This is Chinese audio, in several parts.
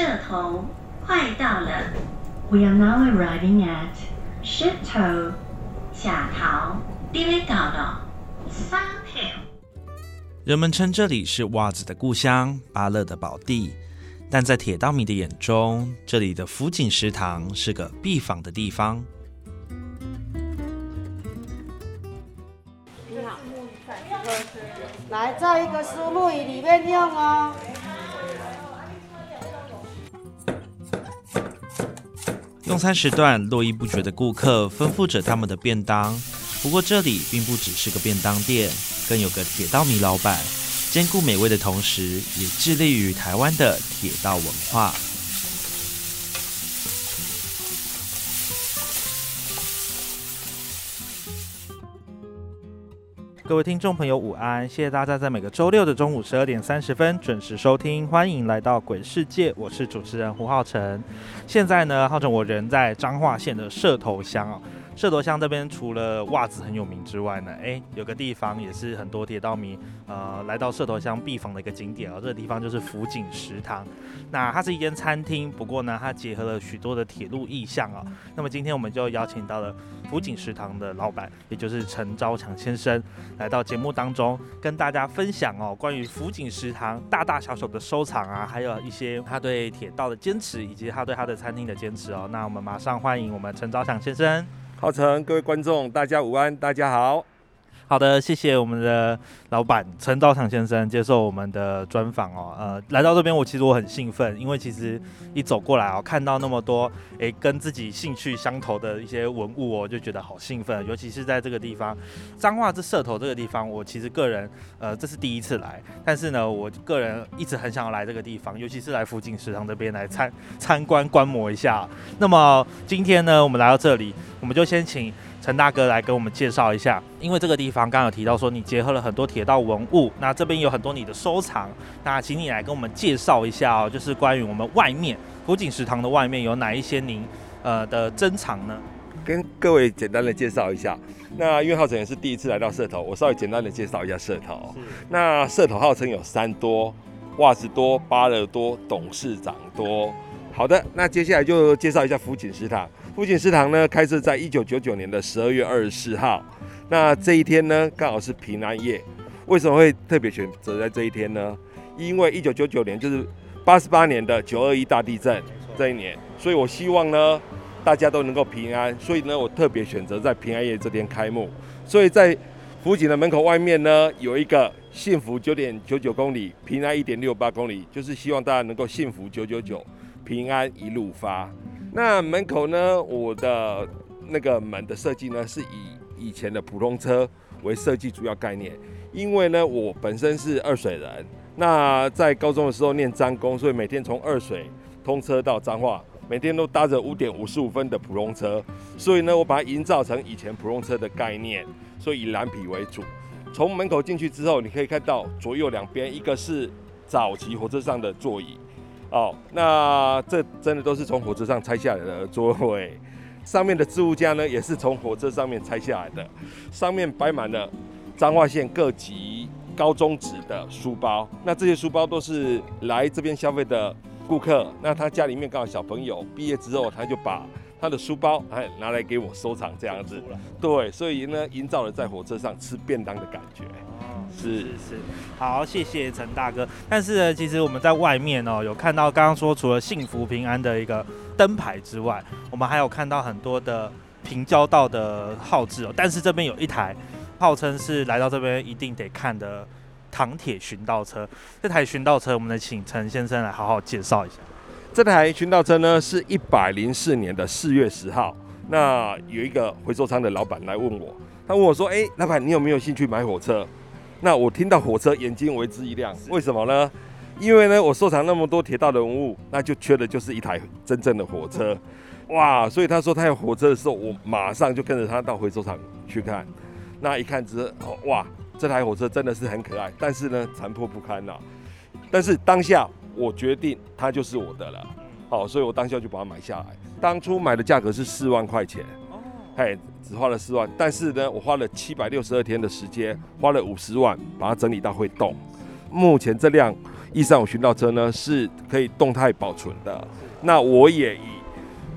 社头快到了，We are now arriving at 社头下头，你要到了三条。人们称这里是袜子的故乡，巴乐的宝地。但在铁道迷的眼中，这里的福井食堂是个必访的地方。你好，来这一个思路里面用哦。用餐时段，络绎不绝的顾客吩咐着他们的便当。不过这里并不只是个便当店，更有个铁道迷老板，兼顾美味的同时，也致力于台湾的铁道文化。各位听众朋友，午安！谢谢大家在每个周六的中午十二点三十分准时收听，欢迎来到鬼世界，我是主持人胡浩辰。现在呢，浩辰我人在彰化县的社头乡哦。社头乡这边除了袜子很有名之外呢，哎，有个地方也是很多铁道迷呃来到社头乡必访的一个景点哦。这个地方就是福井食堂。那它是一间餐厅，不过呢，它结合了许多的铁路意象哦。那么今天我们就邀请到了福井食堂的老板，也就是陈昭强先生，来到节目当中跟大家分享哦，关于福井食堂大大小小的收藏啊，还有一些他对铁道的坚持，以及他对他的餐厅的坚持哦。那我们马上欢迎我们陈昭强先生。浩辰，各位观众，大家午安，大家好。好的，谢谢我们的老板陈道场先生接受我们的专访哦。呃，来到这边，我其实我很兴奋，因为其实一走过来哦，看到那么多诶跟自己兴趣相投的一些文物哦，就觉得好兴奋。尤其是在这个地方，彰化这社头这个地方，我其实个人呃这是第一次来，但是呢，我个人一直很想要来这个地方，尤其是来福井食堂这边来参参观观摩一下。那么今天呢，我们来到这里，我们就先请。陈大哥来跟我们介绍一下，因为这个地方刚刚有提到说你结合了很多铁道文物，那这边有很多你的收藏，那请你来跟我们介绍一下哦，就是关于我们外面福井食堂的外面有哪一些您呃的珍藏呢？跟各位简单的介绍一下，那因为浩辰也是第一次来到社头，我稍微简单的介绍一下社头。那社头号称有三多，袜子多，巴乐多，董事长多。好的，那接下来就介绍一下福井食堂。福井食堂呢，开设在一九九九年的十二月二十四号。那这一天呢，刚好是平安夜。为什么会特别选择在这一天呢？因为一九九九年就是八十八年的九二一大地震这一年，所以我希望呢，大家都能够平安。所以呢，我特别选择在平安夜这天开幕。所以在福井的门口外面呢，有一个幸福九点九九公里，平安一点六八公里，就是希望大家能够幸福九九九，平安一路发。那门口呢？我的那个门的设计呢，是以以前的普通车为设计主要概念。因为呢，我本身是二水人，那在高中的时候念张工，所以每天从二水通车到彰化，每天都搭着五点五十五分的普通车，所以呢，我把它营造成以前普通车的概念，所以以蓝皮为主。从门口进去之后，你可以看到左右两边，一个是早期火车上的座椅。哦，那这真的都是从火车上拆下来的座位，上面的置物架呢，也是从火车上面拆下来的，上面摆满了彰化县各级高中职的书包。那这些书包都是来这边消费的顾客，那他家里面刚好小朋友毕业之后，他就把他的书包哎拿来给我收藏这样子。对，所以呢，营造了在火车上吃便当的感觉。是是是，好，谢谢陈大哥。但是呢，其实我们在外面哦，有看到刚刚说除了幸福平安的一个灯牌之外，我们还有看到很多的平交道的号志哦。但是这边有一台号称是来到这边一定得看的唐铁巡道车。这台巡道车，我们得请陈先生来好好介绍一下。这台巡道车呢，是一百零四年的四月十号。那有一个回收仓的老板来问我，他问我说：“哎，老板，你有没有兴趣买火车？”那我听到火车，眼睛为之一亮。为什么呢？因为呢，我收藏那么多铁道的文物，那就缺的就是一台真正的火车。哇！所以他说他有火车的时候，我马上就跟着他到回收厂去看。那一看之后，哇，这台火车真的是很可爱，但是呢，残破不堪呐。但是当下我决定它就是我的了，好，所以我当下就把它买下来。当初买的价格是四万块钱，嘿，只花了四万，但是呢，我花了七百六十二天的时间，花了五十万把它整理到会动。目前这辆一三五巡道车呢是可以动态保存的，那我也以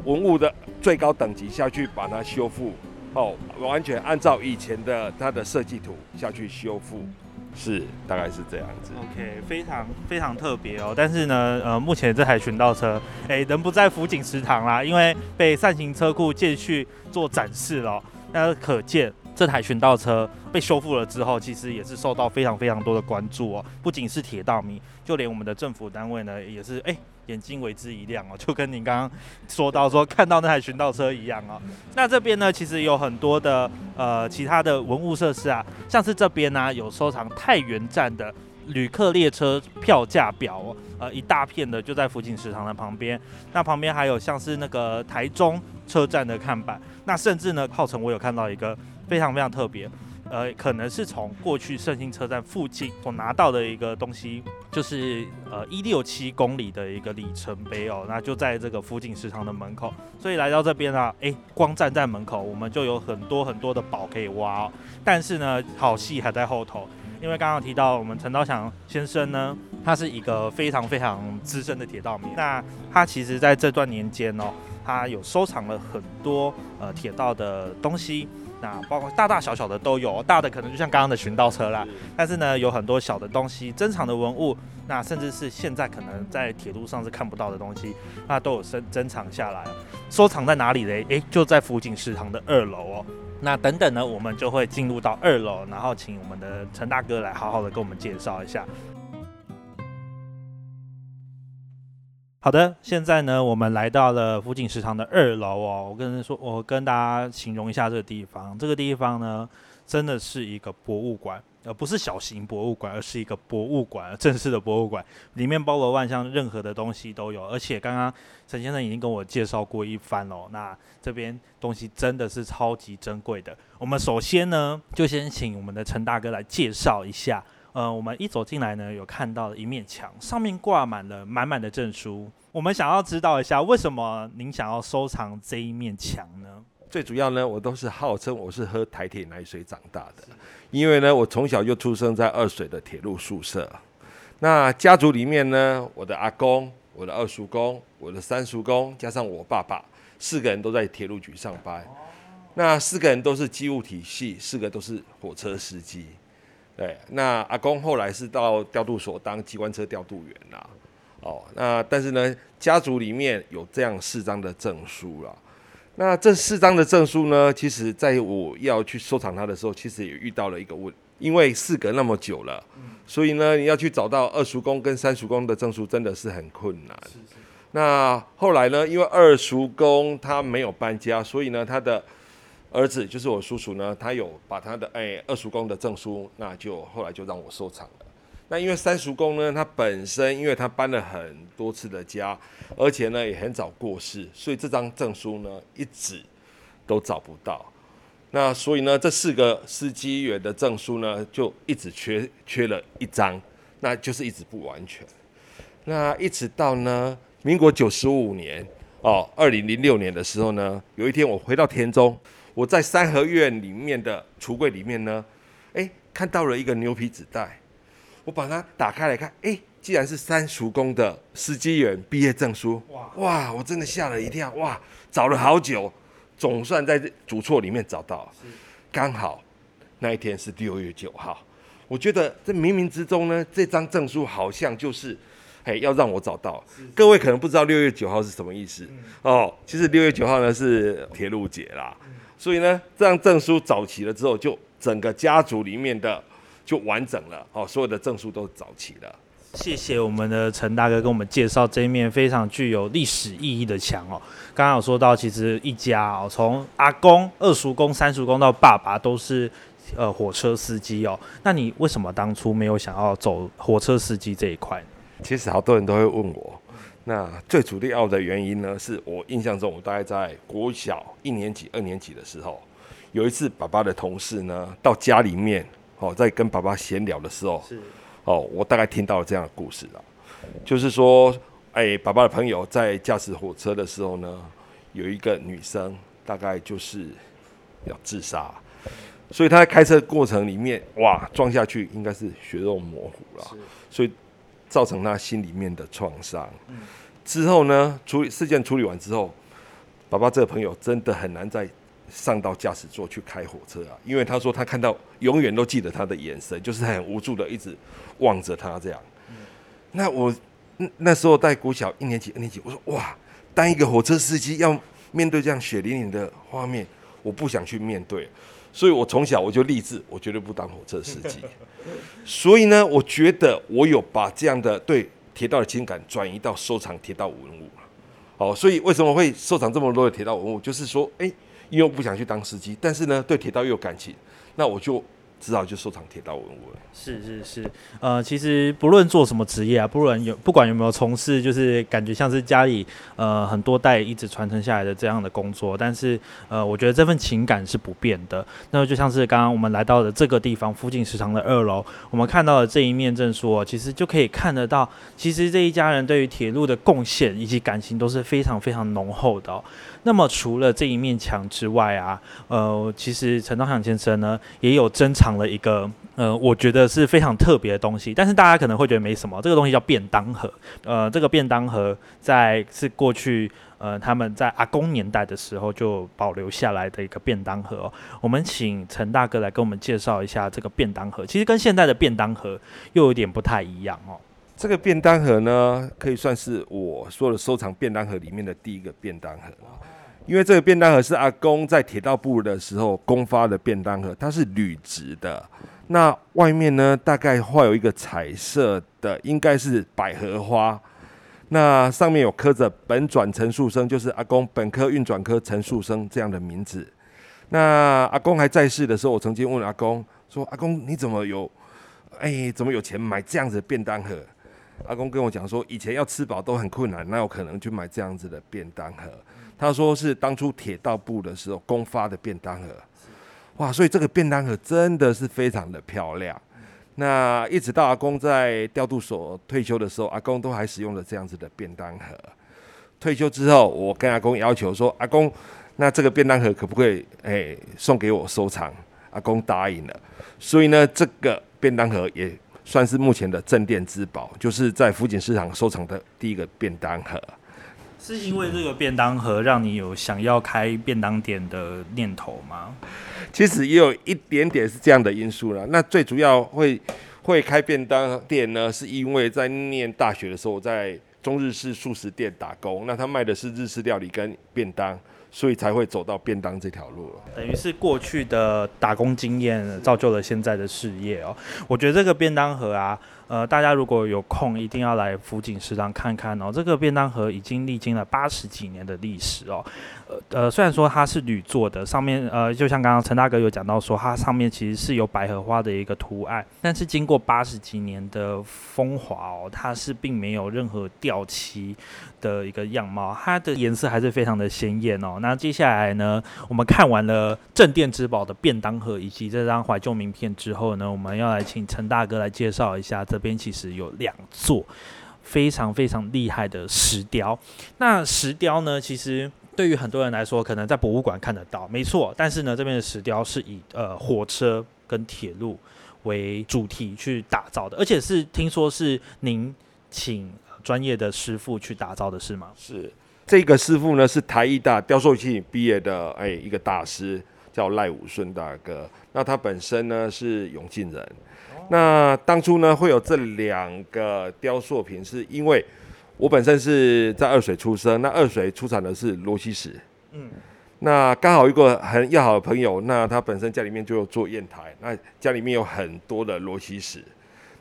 文物的最高等级下去把它修复，哦，完全按照以前的它的设计图下去修复。是，大概是这样子。OK，非常非常特别哦。但是呢，呃，目前这台巡道车，哎，人不在辅警食堂啦，因为被善行车库借去做展示了。那可见这台巡道车被修复了之后，其实也是受到非常非常多的关注哦。不仅是铁道迷，就连我们的政府单位呢，也是哎。眼睛为之一亮哦，就跟您刚刚说到说看到那台巡道车一样哦。那这边呢，其实有很多的呃其他的文物设施啊，像是这边呢有收藏太原站的旅客列车票价表哦，呃一大片的就在福景食堂的旁边。那旁边还有像是那个台中车站的看板，那甚至呢号称我有看到一个非常非常特别。呃，可能是从过去圣心车站附近所拿到的一个东西，就是呃一六七公里的一个里程碑哦，那就在这个福景食堂的门口，所以来到这边啊，哎，光站在门口，我们就有很多很多的宝可以挖哦。但是呢，好戏还在后头，因为刚刚提到我们陈道祥先生呢，他是一个非常非常资深的铁道迷，那他其实在这段年间哦，他有收藏了很多呃铁道的东西。那包括大大小小的都有，大的可能就像刚刚的巡道车啦，但是呢，有很多小的东西，珍藏的文物，那甚至是现在可能在铁路上是看不到的东西，那都有珍珍藏下来，收藏在哪里嘞？诶，就在福景食堂的二楼哦。那等等呢，我们就会进入到二楼，然后请我们的陈大哥来好好的跟我们介绍一下。好的，现在呢，我们来到了福景食堂的二楼哦。我跟说，我跟大家形容一下这个地方。这个地方呢，真的是一个博物馆，而不是小型博物馆，而是一个博物馆，正式的博物馆。里面包罗万象，任何的东西都有。而且刚刚陈先生已经跟我介绍过一番喽。那这边东西真的是超级珍贵的。我们首先呢，就先请我们的陈大哥来介绍一下。呃，我们一走进来呢，有看到一面墙，上面挂满了满满的证书。我们想要知道一下，为什么您想要收藏这一面墙呢？最主要呢，我都是号称我是喝台铁奶水长大的，因为呢，我从小就出生在二水的铁路宿舍。那家族里面呢，我的阿公、我的二叔公、我的三叔公，加上我爸爸，四个人都在铁路局上班。那四个人都是机务体系，四个都是火车司机。对，那阿公后来是到调度所当机关车调度员啦。哦，那但是呢，家族里面有这样四张的证书啦。那这四张的证书呢，其实在我要去收藏它的时候，其实也遇到了一个问，因为事隔那么久了，所以呢，你要去找到二叔公跟三叔公的证书，真的是很困难。那后来呢，因为二叔公他没有搬家，所以呢，他的。儿子就是我叔叔呢，他有把他的哎二叔公的证书，那就后来就让我收藏了。那因为三叔公呢，他本身因为他搬了很多次的家，而且呢也很早过世，所以这张证书呢一直都找不到。那所以呢，这四个司机员的证书呢就一直缺缺了一张，那就是一直不完全。那一直到呢民国九十五年哦，二零零六年的时候呢，有一天我回到田中。我在三合院里面的橱柜里面呢，哎，看到了一个牛皮纸袋，我把它打开来看，哎，既然是三叔公的司机员毕业证书，哇。哇，我真的吓了一跳，哇，找了好久，总算在主错里面找到，刚好那一天是六月九号，我觉得这冥冥之中呢，这张证书好像就是，哎，要让我找到。各位可能不知道六月九号是什么意思、哦，其实六月九号呢是铁路节啦，所以呢，这张证书找齐了之后，就整个家族里面的就完整了，哦，所有的证书都找齐了。谢谢我们的陈大哥跟我们介绍这一面非常具有历史意义的墙哦。刚刚有说到，其实一家哦，从阿公、二叔公、三叔公到爸爸都是呃火车司机哦。那你为什么当初没有想要走火车司机这一块呢？其实好多人都会问我，那最主要的原因呢，是我印象中，我大概在国小一年级、二年级的时候，有一次爸爸的同事呢到家里面，哦，在跟爸爸闲聊的时候，是哦，我大概听到了这样的故事了，就是说，哎，爸爸的朋友在驾驶火车的时候呢，有一个女生大概就是要自杀，所以他在开车过程里面，哇，撞下去应该是血肉模糊了，所以造成他心里面的创伤。之后呢，处理事件处理完之后，爸爸这个朋友真的很难再上到驾驶座去开火车啊，因为他说他看到永远都记得他的眼神，就是很无助的一直望着他这样。那我那那时候在国小一年级、二年级，我说哇，当一个火车司机要面对这样血淋淋的画面，我不想去面对，所以我从小我就立志，我绝对不当火车司机。所以呢，我觉得我有把这样的对铁道的情感转移到收藏铁道文物。好，所以为什么会收藏这么多的铁道文物？就是说，哎、因为我不想去当司机，但是呢，对铁道又有感情，那我就只好就收藏铁道文物了。是是是，呃，其实不论做什么职业啊，不论有不管有没有从事，就是感觉像是家里呃很多代一直传承下来的这样的工作，但是呃，我觉得这份情感是不变的。那么就像是刚刚我们来到的这个地方附近食堂的二楼，我们看到的这一面证书、哦，其实就可以看得到，其实这一家人对于铁路的贡献以及感情都是非常非常浓厚的、哦。那么除了这一面墙之外啊，呃，其实陈道祥先生呢也有珍藏了一个。呃，我觉得是非常特别的东西，但是大家可能会觉得没什么。这个东西叫便当盒，呃，这个便当盒在是过去呃他们在阿公年代的时候就保留下来的一个便当盒、哦。我们请陈大哥来跟我们介绍一下这个便当盒，其实跟现在的便当盒又有点不太一样哦。这个便当盒呢，可以算是我说的收藏便当盒里面的第一个便当盒因为这个便当盒是阿公在铁道部的时候公发的便当盒，它是铝制的。那外面呢，大概画有一个彩色的，应该是百合花。那上面有刻着“本转陈树生”，就是阿公本科运转科陈树生这样的名字。那阿公还在世的时候，我曾经问阿公说：“阿公，你怎么有，哎，怎么有钱买这样子的便当盒？”阿公跟我讲说，以前要吃饱都很困难，哪有可能去买这样子的便当盒？他说是当初铁道部的时候公发的便当盒。哇，所以这个便当盒真的是非常的漂亮。那一直到阿公在调度所退休的时候，阿公都还使用了这样子的便当盒。退休之后，我跟阿公要求说，阿公，那这个便当盒可不可以哎送给我收藏？阿公答应了。所以呢，这个便当盒也算是目前的镇店之宝，就是在福锦市场收藏的第一个便当盒。是因为这个便当盒让你有想要开便当店的念头吗？其实也有一点点是这样的因素了。那最主要会会开便当店呢，是因为在念大学的时候，我在中日式素食店打工，那他卖的是日式料理跟便当，所以才会走到便当这条路。等于是过去的打工经验造就了现在的事业哦。我觉得这个便当盒啊，呃，大家如果有空一定要来福井食堂看看哦。这个便当盒已经历经了八十几年的历史哦。呃呃，虽然说它是铝做的，上面呃，就像刚刚陈大哥有讲到说，它上面其实是有百合花的一个图案，但是经过八十几年的风华哦，它是并没有任何掉漆的一个样貌，它的颜色还是非常的鲜艳哦。那接下来呢，我们看完了镇店之宝的便当盒以及这张怀旧名片之后呢，我们要来请陈大哥来介绍一下，这边其实有两座非常非常厉害的石雕。那石雕呢，其实对于很多人来说，可能在博物馆看得到，没错。但是呢，这边的石雕是以呃火车跟铁路为主题去打造的，而且是听说是您请专业的师傅去打造的，是吗？是这个师傅呢，是台艺大雕塑系毕业的，哎，一个大师叫赖武顺大哥。那他本身呢是永靖人，那当初呢会有这两个雕塑品，是因为我本身是在二水出生，那二水出产的是罗西石，嗯，那刚好一个很要好的朋友，那他本身家里面就有做砚台，那家里面有很多的罗西石。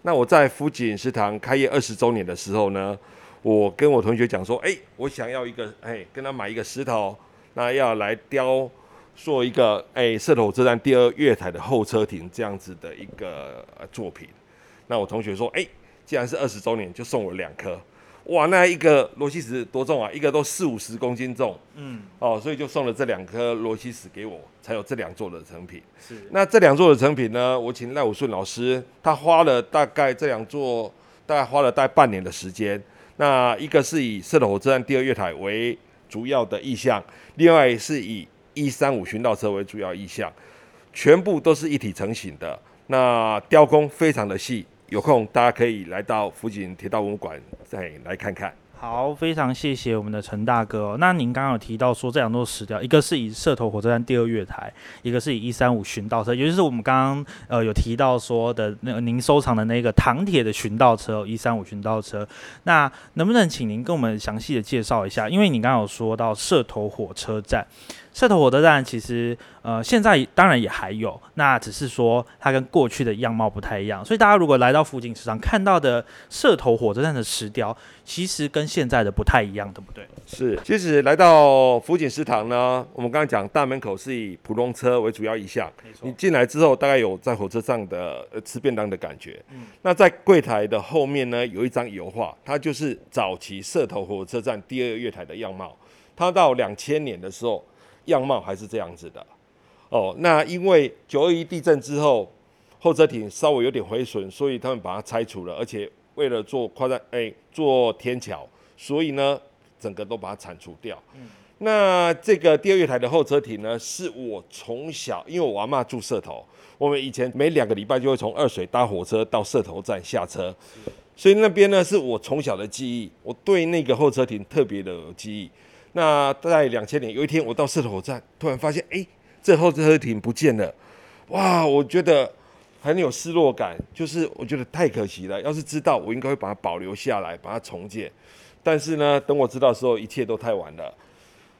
那我在福锦食堂开业二十周年的时候呢，我跟我同学讲说，哎，我想要一个，哎，跟他买一个石头，那要来雕塑一个，哎，射头火车站第二月台的候车亭这样子的一个呃作品。那我同学说，哎，既然是二十周年，就送我两颗。哇，那一个罗西石多重啊？一个都四五十公斤重。嗯，哦，所以就送了这两颗罗西石给我，才有这两座的成品。是那这两座的成品呢，我请赖武顺老师，他花了大概这两座，大概花了大概半年的时间。那一个是以射头火车站第二月台为主要的意向，另外是以一三五巡道车为主要意向，全部都是一体成型的。那雕工非常的细，有空大家可以来到福锦铁道文物馆再来看看。好，非常谢谢我们的陈大哥、那您刚刚有提到说这两座石雕，一个是以社头火车站第二月台，一个是以一三五巡道车，也就是我们刚刚呃有提到说的那个您收藏的那个唐铁的巡道车，一三五巡道车。那能不能请您跟我们详细的介绍一下？因为你刚刚有说到社头火车站。社头火车站其实，呃，现在当然也还有，那只是说它跟过去的样貌不太一样。所以大家如果来到福井市场看到的社头火车站的石雕，其实跟现在的不太一样，对不对？是，其实来到福井食堂呢，我们刚刚讲大门口是以普通车为主要意向。你进来之后，大概有在火车上的呃吃便当的感觉。那在柜台的后面呢，有一张油画，它就是早期社头火车站第二月台的样貌。它到两千年的时候，样貌还是这样子的。哦，那因为九二一地震之后，候车亭稍微有点毁损，所以他们把它拆除了，而且为了做跨站，哎，做天桥，所以呢，整个都把它铲除掉。那这个第二月台的候车亭呢，是我从小，因为我阿妈住社头，我们以前每两个礼拜就会从二水搭火车到社头站下车，所以那边呢是我从小的记忆，我对那个候车亭特别的有记忆。那在两千年有一天，我到社头站，突然发现，哎，这候车亭不见了，哇，我觉得很有失落感，就是我觉得太可惜了。要是知道，我应该会把它保留下来，把它重建。但是呢，等我知道的时候，一切都太晚了。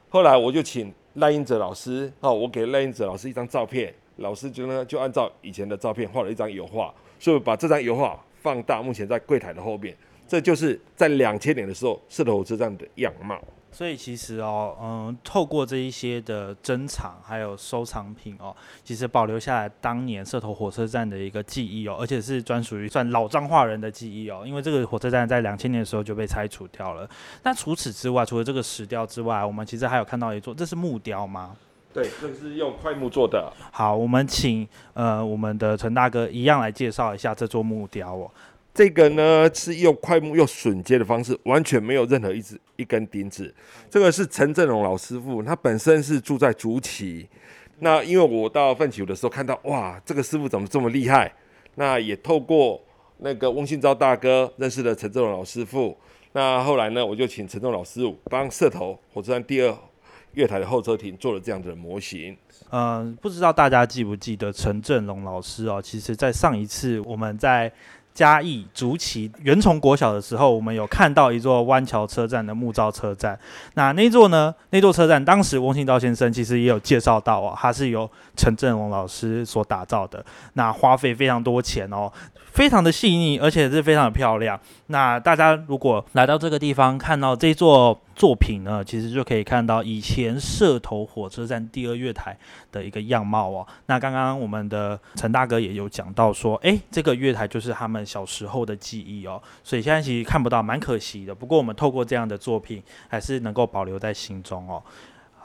后来我就请赖英哲老师，哦，我给赖英哲老师一张照片，老师就呢就按照以前的照片画了一张油画，所以把这张油画放大，目前在柜台的后面，这就是在两千年的时候社头火车站的样貌。所以其实哦，嗯，透过这一些的珍藏还有收藏品哦，其实保留下来当年社头火车站的一个记忆哦，而且是专属于算老彰化人的记忆哦，因为这个火车站在两千年的时候就被拆除掉了。那除此之外，除了这个石雕之外，我们其实还有看到一座，这是木雕吗？对，这个是用块木做的。好，我们请呃我们的陈大哥一样来介绍一下这座木雕哦。这个呢是用快木又榫接的方式，完全没有任何一只一根钉子。这个是陈振荣老师傅，他本身是住在竹崎。那因为我到奋起湖的时候看到，哇，这个师傅怎么这么厉害？那也透过那个翁信昭大哥认识了陈振荣老师傅。那后来呢，我就请陈振荣老师傅帮社头火车站第二月台的候车亭做了这样的模型。嗯，不知道大家记不记得陈振龙老师哦？其实，在上一次我们在嘉义竹崎原从国小的时候，我们有看到一座湾桥车站的木造车站。那那座呢？那座车站当时翁信道先生其实也有介绍到哦，它是由陈振龙老师所打造的。那花费非常多钱哦，非常的细腻，而且是非常漂亮。那大家如果来到这个地方，看到这座作品呢，其实就可以看到以前社头火车站第二月台的一个样貌哦。那刚刚我们的陈大哥也有讲到说，诶，这个月台就是他们小时候的记忆哦，所以现在其实看不到，蛮可惜的。不过我们透过这样的作品，还是能够保留在心中哦。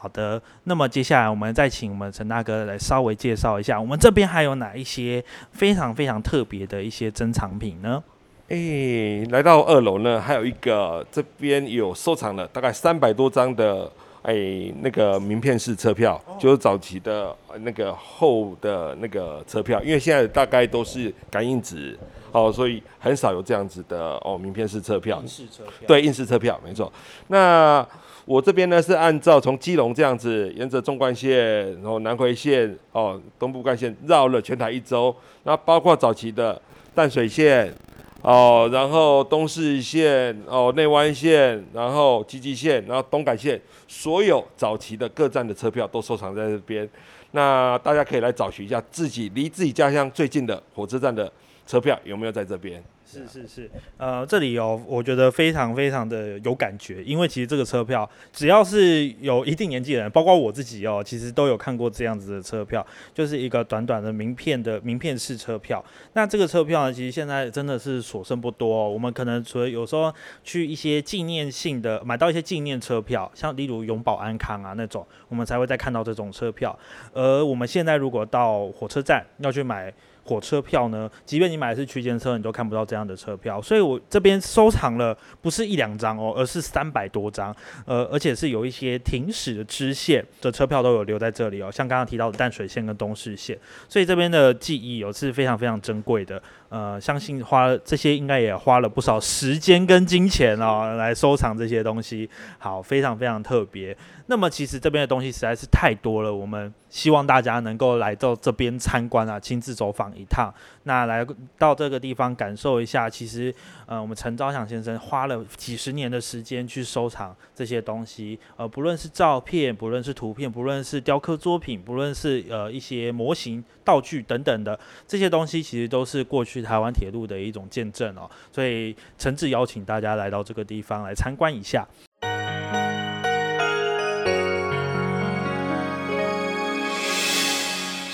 好的，那么接下来我们再请我们陈大哥来稍微介绍一下，我们这边还有哪一些非常非常特别的一些珍藏品呢？哎，来到二楼呢，还有一个这边有收藏了大概三百多张的哎那个名片式车票，就是早期的呃那个厚的那个车票，因为现在大概都是感应纸哦，所以很少有这样子的哦名片式车票。式车票，对，印式车票没错。那我这边呢是按照从基隆这样子，沿着纵贯线，然后南回线，哦，东部干线绕了全台一周，那包括早期的淡水线，哦，然后东势线，哦，内湾线，然后基基线，然后东港线，所有早期的各站的车票都收藏在这边。那大家可以来找寻一下自己离自己家乡最近的火车站的车票有没有在这边。是是是，呃，这里哦，我觉得非常非常的有感觉，因为其实这个车票，只要是有一定年纪的人，包括我自己哦，其实都有看过这样子的车票，就是一个短短的名片的名片式车票。那这个车票呢，其实现在真的是所剩不多。我们可能除了有时候去一些纪念性的买到一些纪念车票，像例如永保安康啊那种，我们才会再看到这种车票。而我们现在如果到火车站要去买。火车票呢？即便你买的是区间车，你都看不到这样的车票。所以我这边收藏了不是一两张哦，而是三百多张。呃，而且是有一些停驶的支线的车票都有留在这里哦，像刚刚提到的淡水线跟东势线。所以这边的记忆有是非常非常珍贵的。呃，相信花这些应该也花了不少时间跟金钱哦，来收藏这些东西。好，非常非常特别。那么其实这边的东西实在是太多了，我们希望大家能够来到这边参观啊，亲自走访一趟。那来到这个地方感受一下，其实呃，我们陈昭祥先生花了几十年的时间去收藏这些东西，呃，不论是照片，不论是图片，不论是雕刻作品，不论是呃一些模型、道具等等的这些东西，其实都是过去台湾铁路的一种见证哦。所以诚挚邀请大家来到这个地方来参观一下。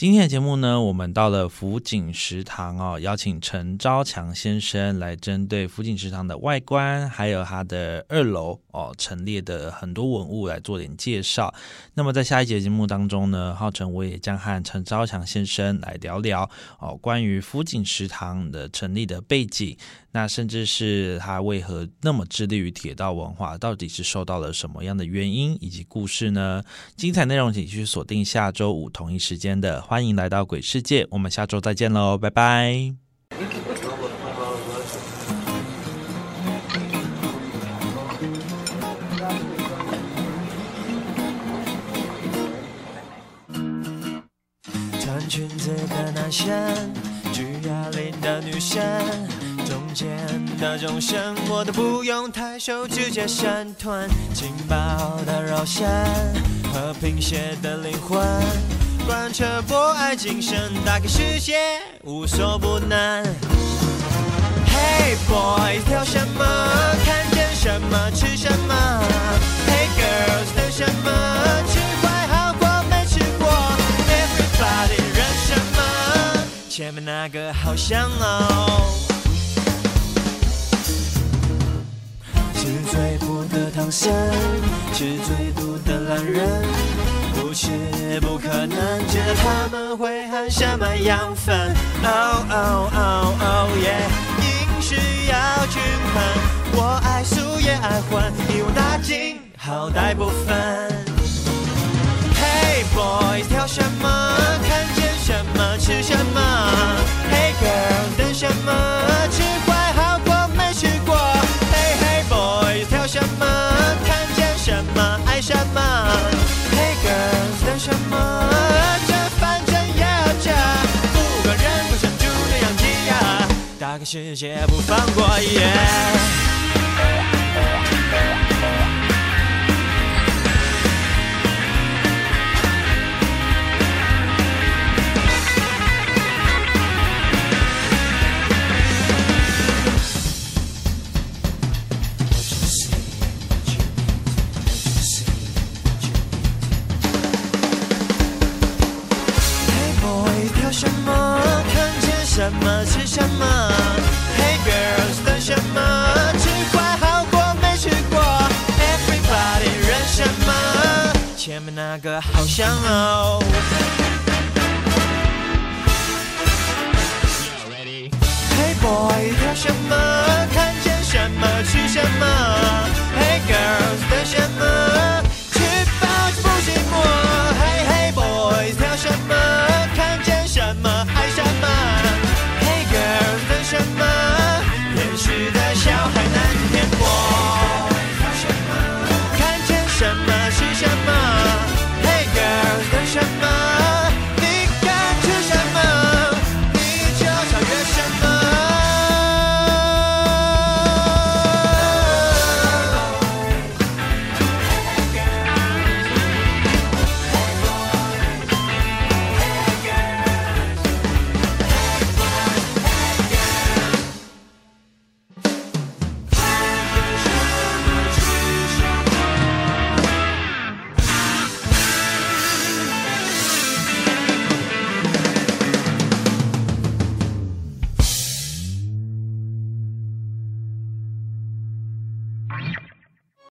今天的节目呢，我们到了福景食堂哦，邀请陈昭强先生来针对福景食堂的外观，还有它的二楼哦陈列的很多文物来做点介绍。那么在下一节节目当中呢，浩辰我也将和陈昭强先生来聊聊哦关于福景食堂的成立的背景，那甚至是他为何那么致力于铁道文化，到底是受到了什么样的原因以及故事呢？精彩内容请继续锁定下周五同一时间的。欢迎来到鬼世界，我们下周再见喽，拜拜。穿裙子的男生，举哑铃的女生，间的钟声我都不用抬手直接闪团，劲爆的肉身和贫血的灵魂。贯彻博爱精神，打开世界无所不能。Hey boys，挑什么？看见什么吃什么？Hey girls，等什么？吃坏好过没吃过？Everybody，认什么？前面那个好香哦。最苦的唐僧，是最毒的懒人。不吃不可能，知道他们会含什么养分？Oh oh oh oh yeah，饮食要均衡，我爱素也爱荤，一网打尽，好歹不分。Hey boys，挑什么？看见什么吃什么？Hey girl，等什么？吃坏什么？这反正也要加，不管人不想猪的养鸡呀，打开世界不放过耶。